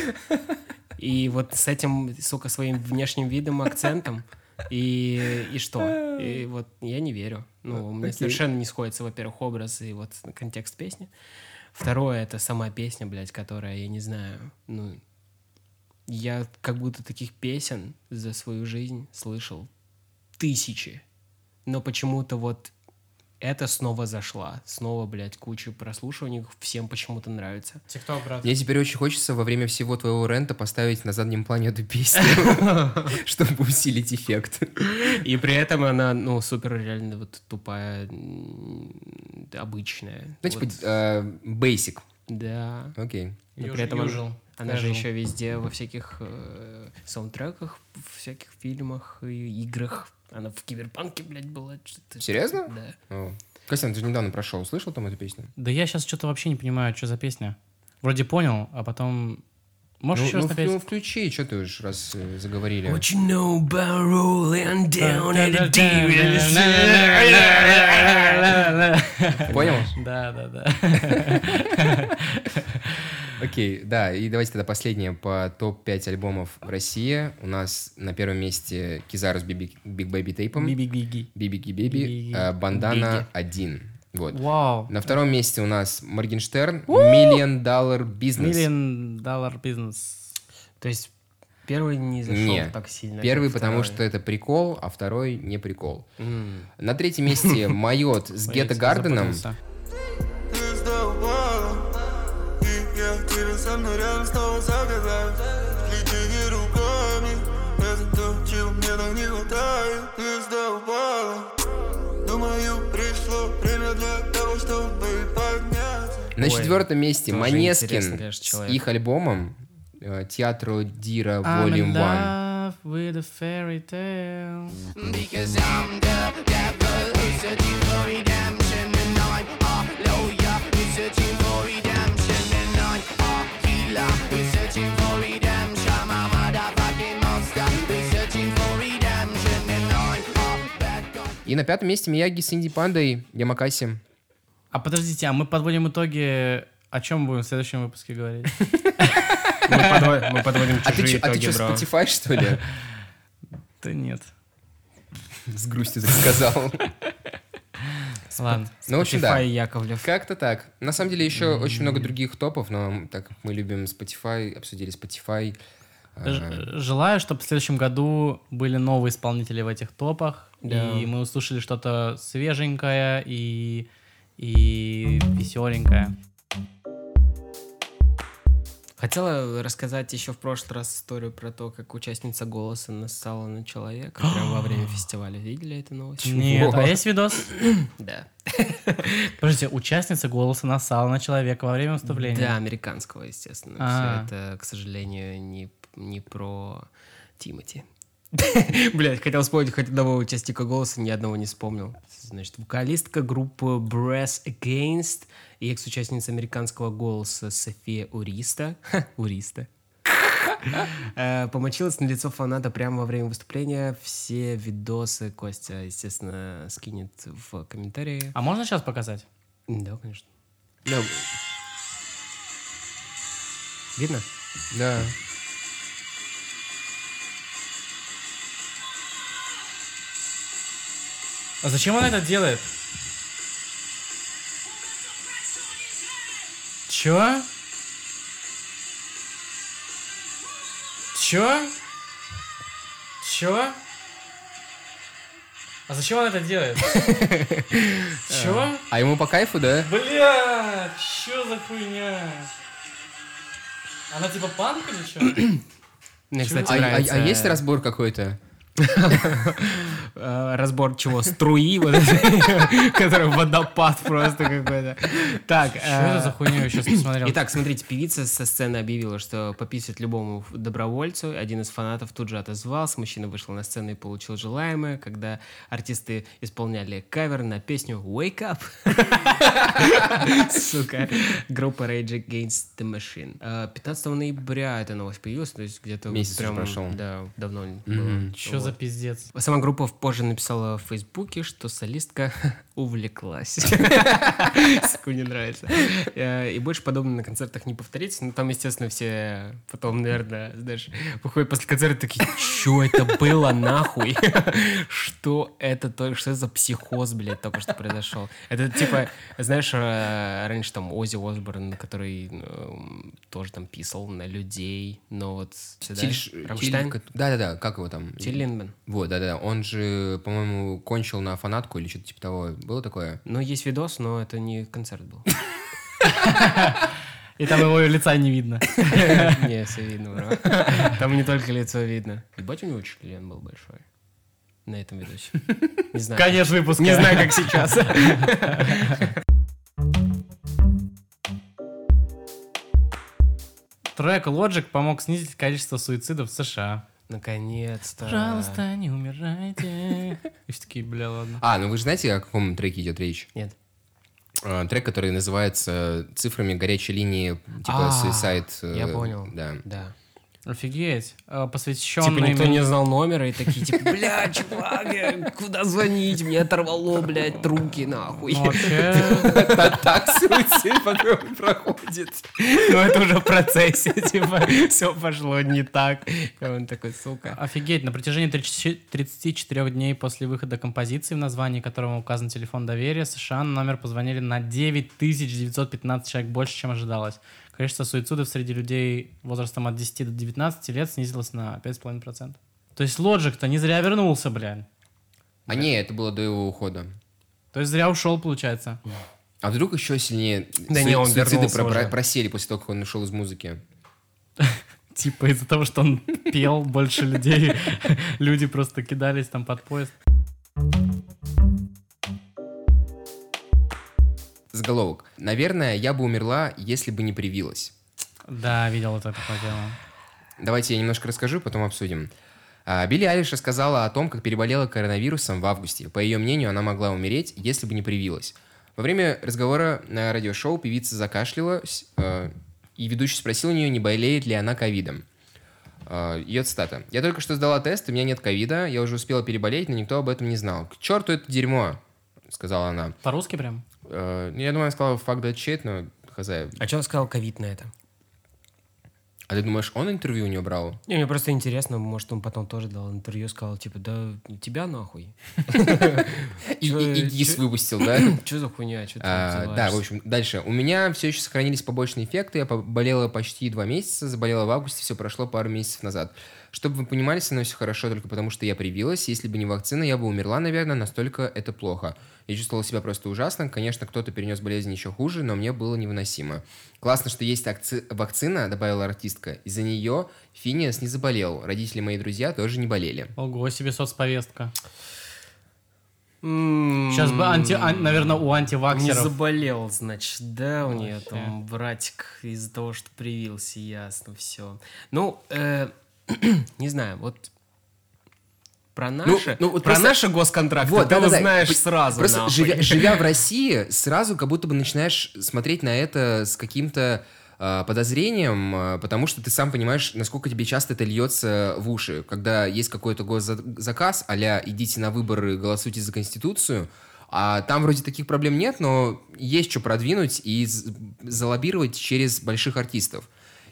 И вот с этим, сука, своим внешним видом, акцентом. И, и что? И вот я не верю. Ну, у меня Окей. совершенно не сходится, во-первых, образ и вот контекст песни. Второе, это сама песня, блядь, которая, я не знаю, ну, я как будто таких песен за свою жизнь слышал тысячи. Но почему-то вот это снова зашла. Снова, блядь, куча прослушиваний. Всем почему-то нравится. Тикток, брат. Мне теперь очень хочется во время всего твоего рента поставить на заднем плане эту песню, чтобы усилить эффект. И при этом она, ну, супер реально вот тупая, обычная. Ну, типа, э, basic. да. Окей. Но при этом она- же еще везде во всяких э, саундтреках, в всяких фильмах и играх. Она в Киберпанке, блядь, была. что-то- Серьезно? Да. О. Костян, ты же недавно прошел. Слышал там эту песню? Да я сейчас что-то вообще не понимаю, что за песня. Вроде понял, а потом... Можешь Ну, еще раз ну, напеть? ну, включи, что ты уж раз э, заговорили. What you know about rolling down in the deep Понял? Да, да, да. Окей, да, и давайте тогда последнее по топ-5 альбомов в России. У нас на первом месте Kizaru с Big Baby Tape ом. Биби-гиги. Бибики Беби, Биби. э, Бандана 1. Вот. Вау. На втором месте у нас Моргенштерн, Million Dollar Business. Million dollar бизнес. То есть первый не зашел Не. так сильно. Первый, потому второй. что это прикол, а второй не прикол. М. На третьем месте Майот с Гетто Гарденом. Запутался. Мной рядом снова заказать Плетение руками Это то, чего мне так не хватает. Звезда упала. Думаю, пришло время для того, чтобы подняться На четвертом месте тоже Манескин конечно, с их альбомом э, Театро Дира I'm Volume in 1. love with a fairy tale. И на пятом месте Мияги с Инди Пандой Ямакаси. А подождите, а мы подводим итоги... О чем будем в следующем выпуске говорить? Мы подво- мы подводим А чужие чё- а ты итоги, что, бро. Spotify, что ли? Да нет. С грустью так сказал. Ладно. Ну, в общем, да. Яковлев. Как-то так. На самом деле еще очень много других топов, но так как мы любим Spotify, обсудили Spotify. а, Желаю, чтобы в следующем году были новые исполнители в этих топах, Да. и мы услышали что-то свеженькое и, и веселенькое. Хотела рассказать еще в прошлый раз историю про то, как участница голоса нассала на человека прямо во время фестиваля. Видели эту новость? Нет, а есть видос? Да. Подождите, участница голоса нассала на человека во время выступления. Да, американского, естественно. А. Все это, к сожалению, не, не про Тимати. Блять, хотел вспомнить хоть одного участника голоса, ни одного не вспомнил. Значит, вокалистка группы Brass Against и экс-участница американского голоса София Уриста. Ха, Уриста. Э, Помочилась на лицо фаната прямо во время выступления. Все видосы Костя, естественно, скинет в комментарии. А можно сейчас показать? Да, конечно. Видно? Да. А зачем она это делает? Чё? Чё? Чё? А зачем она это делает? Чё? А ему по кайфу, да? Бля, чё за хуйня? Она типа панк или чё? Мне, кстати, А, а- нравится... а есть разбор какой-то? Э, Разбор чего? Струи, который водопад просто какой-то. Так. Что это э, за хуйню я сейчас посмотрел? Итак, смотрите, певица со сцены объявила, что пописать любому добровольцу. Один из фанатов тут же отозвался. Мужчина вышел на сцену и получил желаемое, когда артисты исполняли кавер на песню «Wake Up». Сука. Группа Rage Against the Machine. Э, 15 ноября эта новость появилась, то есть где-то Месяц прошел. Да, давно было. Что за пиздец? Сама группа позже написала в Фейсбуке, что солистка увлеклась. Сука, не нравится. Э, И больше подобное на концертах не повторится. Ну, там, естественно, все потом, наверное, знаешь, выходят после концерта такие, что это было, нахуй? Что это только, что за психоз, блядь, только что произошел? Это типа, знаешь, э, раньше там Ози Осборн, который эм, тоже там писал на людей, но вот Рамштайн? Да-да-да, как его там? Тиль Линдман. Вот, да-да, он же, по-моему, кончил на фанатку или что-то типа того. Было такое? Ну, есть видос, но это не концерт был. И там его лица не видно. Не, все видно, бро. Там не только лицо видно. Ебать, у него член был большой. На этом видосе. Не знаю. Конец выпуска. Не знаю, как сейчас. Трек Logic помог снизить количество суицидов в США. Наконец-то. Пожалуйста, не умирайте. И все такие, бля, ладно. А, ну вы же знаете, о каком треке идет речь? Нет. А, Трек, который называется цифрами горячей линии, типа А, Suicide. э, Я понял. Да. Да. Офигеть. Э, Посвященный... Типа никто не знал номера и такие, типа, бля, чувак, куда звонить? Мне оторвало, блядь, руки, нахуй. Ну, вообще, Так суицид потом проходит. Ну, это уже в процессе, типа, все пошло не так. И он такой, сука. Офигеть, на протяжении 30 34 дней после выхода композиции, в названии которого указан телефон доверия, США на номер позвонили на 9915 человек больше, чем ожидалось. Количество суицидов среди людей возрастом от 10 до 19 лет снизилось на 5,5%. То есть Logic-то не зря вернулся, блядь. А не, это было до его ухода. То есть зря ушел, получается. А вдруг еще сильнее Да су- не, он суициды вернулся про- уже. просели после того, как он ушел из музыки? Типа из-за того, что он пел больше людей, люди просто кидались там под поезд. Заголовок. Наверное, я бы умерла, если бы не привилась. Да, видел это такое дело. Давайте я немножко расскажу, потом обсудим. А, Билли Айлиш рассказала о том, как переболела коронавирусом в августе. По ее мнению, она могла умереть, если бы не привилась. Во время разговора на радиошоу певица закашлялась, э, и ведущий спросил у нее, не болеет ли она ковидом. Э, Ее цитата. «Я только что сдала тест, у меня нет ковида, я уже успела переболеть, но никто об этом не знал. К черту это дерьмо!» — сказала она. По-русски прям? Э, ну, Я думаю, она сказала «fuck that shit», но хз. А что он сказал ковид на это? А ты думаешь, он интервью у нее брал? Не, мне просто интересно, может, он потом тоже дал интервью, сказал, типа, да тебя нахуй. И, выпустил, да? Что за хуйня? Что ты А, да, в общем, дальше. У меня все еще сохранились побочные эффекты. Я поболела почти два месяца, заболела в августе, все прошло пару месяцев назад. Чтобы вы понимали, со мной все хорошо только потому, что я привилась. Если бы не вакцина, я бы умерла, наверное, настолько это плохо. Я чувствовала себя просто ужасно. Конечно, кто-то перенес болезнь еще хуже, но мне было невыносимо. Классно, что есть акци- вакцина, добавила артистка. Из-за нее Финиас не заболел. Родители мои друзья тоже не болели. Ого себе соцповестка. Сейчас бы, анти, ан- наверное, у Не антиваксеров... заболел, значит, да, у нее Вообще. там братик из-за того, что привился, ясно, все. Ну, э, не знаю, вот про наши, ну вот про просто- наши госконтракты Вот, ты да-да-да. узнаешь П- сразу, Просто нахуй. живя, живя в России, сразу как будто бы начинаешь смотреть на это с каким-то а, подозрением, а, потому что ты сам понимаешь, насколько тебе часто это льется в уши. Когда есть какой-то госзаказ, а идите на выборы, голосуйте за Конституцию, а там вроде таких проблем нет, но есть что продвинуть и залоббировать через больших артистов.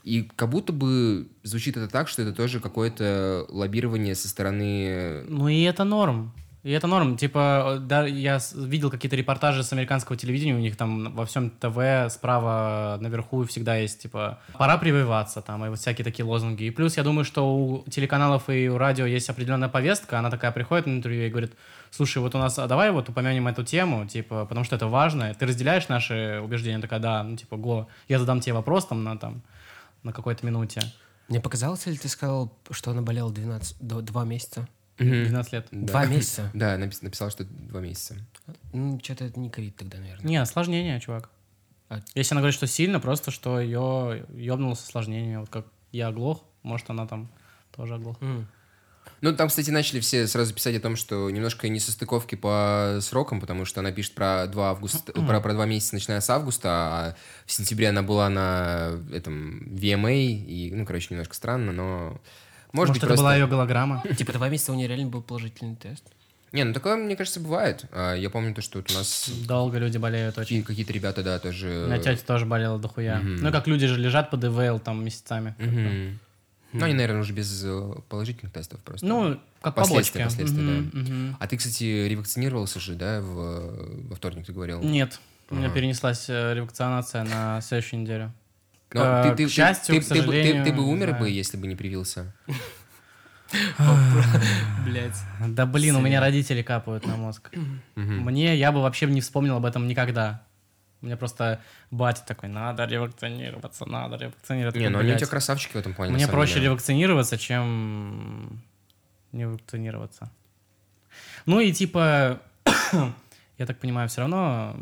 И как будто бы звучит это так, что это тоже какое-то лоббирование со стороны Ну и это норм. И это норм. Типа, да, я видел какие-то репортажи с американского телевидения, у них там во всем ТВ справа наверху всегда есть, типа, пора прививаться, там, и вот всякие такие лозунги. И плюс, я думаю, что у телеканалов и у радио есть определенная повестка, она такая приходит на интервью и говорит, слушай, вот у нас, а давай вот упомянем эту тему, типа, потому что это важно. Ты разделяешь наши убеждения? Такая, да, ну, типа, го, я задам тебе вопрос там на, там, на какой-то минуте. Мне показалось, или ты сказал, что она болела 12, до- два месяца? 12 лет. Да. Два месяца? Да, напис- написал, что два месяца. Ну, что-то это не ковид тогда, наверное. Не, осложнение, чувак. А- Если она говорит, что сильно, просто что ее ёбнуло с осложнениями. Вот как я оглох, может, она там тоже оглох. Ну, там, кстати, начали все сразу писать о том, что немножко несостыковки по срокам, потому что она пишет про 2 августа, про, про два месяца, начиная с августа, а в сентябре она была на этом VMA, и, ну, короче, немножко странно, но... Может, Может, быть, это просто... была ее голограмма? Типа два месяца у нее реально был положительный тест. Не, ну такое, мне кажется, бывает. А, Я помню то, что вот у нас Долго люди болеют очень. какие- какие-то ребята, да, тоже... У меня тетя тоже болела дохуя. Ну, как люди же лежат под ИВЛ там месяцами. Ну, они, наверное, уже без э, положительных тестов просто. Ну, как Последствия, побочки. последствия, Мгм, да. мгм. А ты, кстати, ревакцинировался же, да, в, во вторник ты говорил? Нет, у меня перенеслась э, ревакцинация на следующую неделю. Но Э, ты, ты- к ты- счастью, ты, к ты бы- ты- сожалению, ты бы умер знаю. бы, если бы не привился. Блять. Да блин, у меня родители капают на мозг. Мне, я бы вообще не вспомнил об этом никогда. Меня просто батя такой, надо ревакцинироваться, надо ревакцинироваться. Не, ну они у тебя красавчики в этом плане. Мне проще деле. ревакцинироваться, чем не вакцинироваться. Ну и типа, я так понимаю, все равно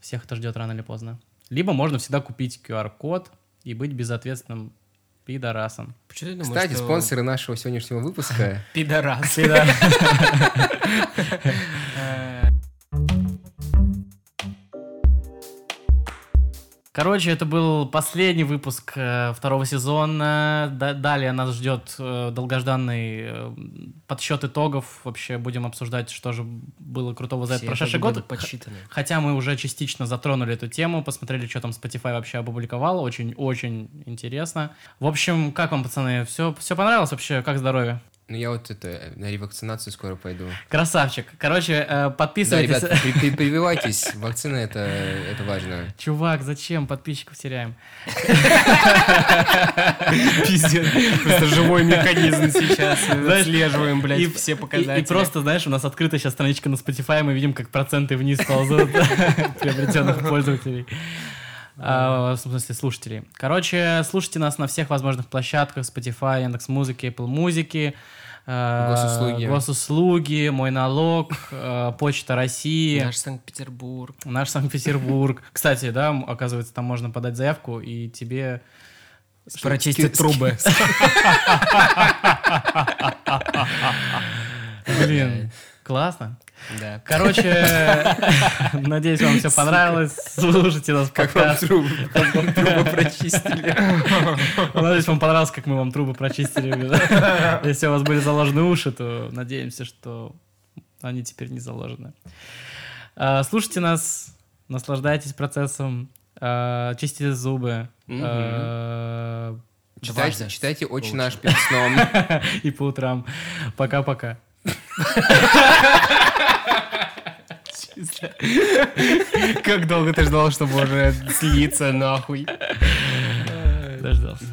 всех это ждет рано или поздно. Либо можно всегда купить QR-код и быть безответственным пидорасом. Почему думаешь, Кстати, что спонсоры нашего сегодняшнего выпуска. Пидорас. Короче, это был последний выпуск э, второго сезона. Да- далее нас ждет э, долгожданный э, подсчет итогов. Вообще будем обсуждать, что же было крутого за этот Все прошедший итоги год. подсчитаны. Хотя мы уже частично затронули эту тему, посмотрели, что там Spotify вообще опубликовал. Очень-очень интересно. В общем, как вам, пацаны? Все, все понравилось вообще? Как здоровье? Ну, я вот это, на ревакцинацию скоро пойду. Красавчик. Короче, э, Да, подписывайтесь. ребят, при- при- прививайтесь. Вакцина это, это важно. Чувак, зачем? Подписчиков теряем. Пиздец. Просто живой механизм сейчас. Отслеживаем, блядь, и, все и- показатели. И, просто, знаешь, у нас открыта сейчас страничка на Spotify, мы видим, как проценты вниз ползут приобретенных пользователей. А, в смысле, слушателей. Короче, слушайте нас на всех возможных площадках Spotify, Яндекс.Музыки, Apple Музыки. э, Госуслуги. Госуслуги, Мой налог, э, Почта России. Наш Санкт-Петербург. Наш Санкт-Петербург. Кстати, да, оказывается, там можно подать заявку, и тебе... Прочистить трубы. Блин, классно. Да. Короче, надеюсь, вам все понравилось. Слушайте нас Как вам трубы, как вам трубы прочистили? Надеюсь, вам понравилось, как мы вам трубы прочистили. Если у вас были заложены уши, то надеемся, что они теперь не заложены. А, Слушайте нас, наслаждайтесь процессом, а, чистите зубы. а, Читайте, читайте «Очень наш перед сном». И по утрам. Пока-пока. Как долго ты ждал, чтобы уже слиться нахуй? Дождался.